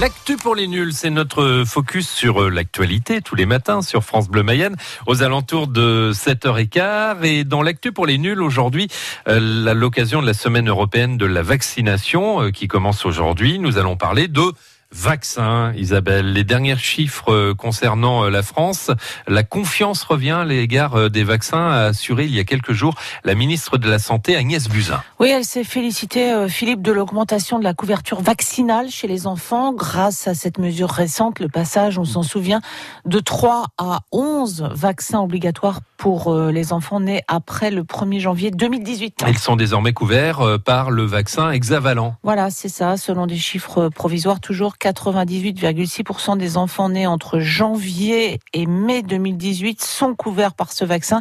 L'actu pour les nuls, c'est notre focus sur euh, l'actualité tous les matins sur France Bleu Mayenne aux alentours de 7h15. Et dans l'actu pour les nuls aujourd'hui, euh, l'occasion de la semaine européenne de la vaccination euh, qui commence aujourd'hui, nous allons parler de Vaccins, Isabelle. Les derniers chiffres euh, concernant euh, la France, la confiance revient à l'égard euh, des vaccins, a assuré il y a quelques jours la ministre de la Santé Agnès Buzyn. Oui, elle s'est félicitée, Philippe, de l'augmentation de la couverture vaccinale chez les enfants grâce à cette mesure récente, le passage, on s'en souvient, de 3 à 11 vaccins obligatoires pour les enfants nés après le 1er janvier 2018. Ils sont désormais couverts par le vaccin hexavalent. Voilà, c'est ça, selon des chiffres provisoires toujours 98,6% des enfants nés entre janvier et mai 2018 sont couverts par ce vaccin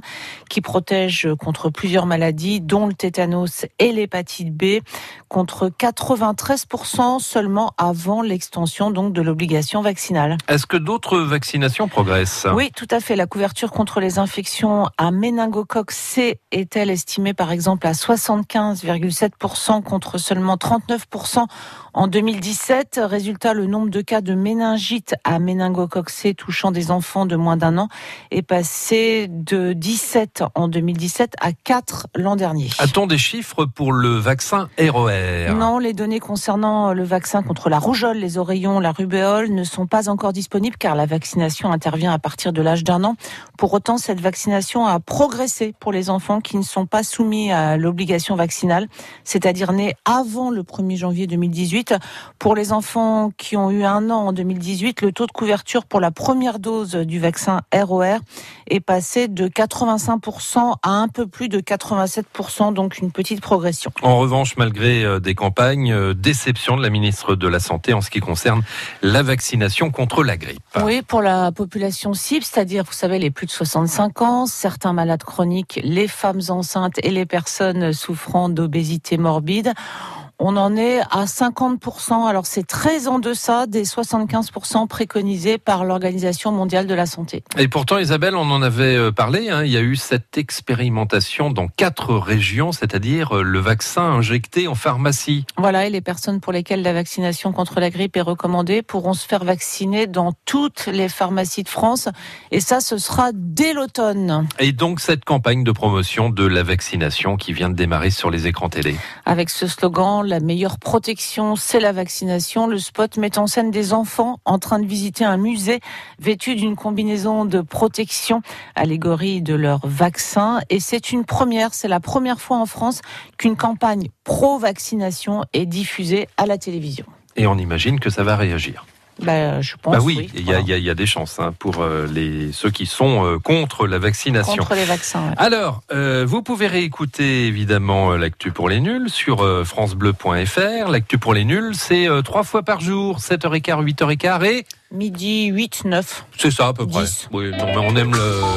qui protège contre plusieurs maladies, dont le tétanos et l'hépatite B, contre 93% seulement avant l'extension donc de l'obligation vaccinale. Est-ce que d'autres vaccinations progressent? Oui, tout à fait. La couverture contre les infections à méningocoque C est-elle estimée par exemple à 75,7% contre seulement 39% en 2017. Résultat le nombre de cas de méningite à méningocoque touchant des enfants de moins d'un an est passé de 17 en 2017 à 4 l'an dernier. A-t-on des chiffres pour le vaccin ROR Non, les données concernant le vaccin contre la rougeole, les oreillons, la rubéole ne sont pas encore disponibles car la vaccination intervient à partir de l'âge d'un an. Pour autant, cette vaccination a progressé pour les enfants qui ne sont pas soumis à l'obligation vaccinale, c'est-à-dire nés avant le 1er janvier 2018. Pour les enfants qui ont eu un an en 2018, le taux de couverture pour la première dose du vaccin ROR est passé de 85% à un peu plus de 87%, donc une petite progression. En revanche, malgré euh, des campagnes, euh, déception de la ministre de la Santé en ce qui concerne la vaccination contre la grippe. Oui, pour la population cible, c'est-à-dire, vous savez, les plus de 65 ans, certains malades chroniques, les femmes enceintes et les personnes souffrant d'obésité morbide. On en est à 50%. Alors c'est très en deçà des 75% préconisés par l'Organisation mondiale de la santé. Et pourtant, Isabelle, on en avait euh, parlé. Hein, il y a eu cette expérimentation dans quatre régions, c'est-à-dire euh, le vaccin injecté en pharmacie. Voilà, et les personnes pour lesquelles la vaccination contre la grippe est recommandée pourront se faire vacciner dans toutes les pharmacies de France. Et ça, ce sera dès l'automne. Et donc cette campagne de promotion de la vaccination qui vient de démarrer sur les écrans télé. Avec ce slogan la meilleure protection, c'est la vaccination. Le spot met en scène des enfants en train de visiter un musée vêtu d'une combinaison de protection, allégorie de leur vaccin. Et c'est une première, c'est la première fois en France qu'une campagne pro-vaccination est diffusée à la télévision. Et on imagine que ça va réagir. Bah, je pense. Bah oui, il y, y, a des chances hein, pour euh, les ceux qui sont euh, contre la vaccination. Contre les vaccins. Alors, euh, vous pouvez réécouter évidemment l'actu pour les nuls sur francebleu.fr. L'actu pour les nuls, c'est trois fois par jour, 7h15, 8h15 et midi 8, 9. C'est ça à peu près. Oui, non, mais on aime le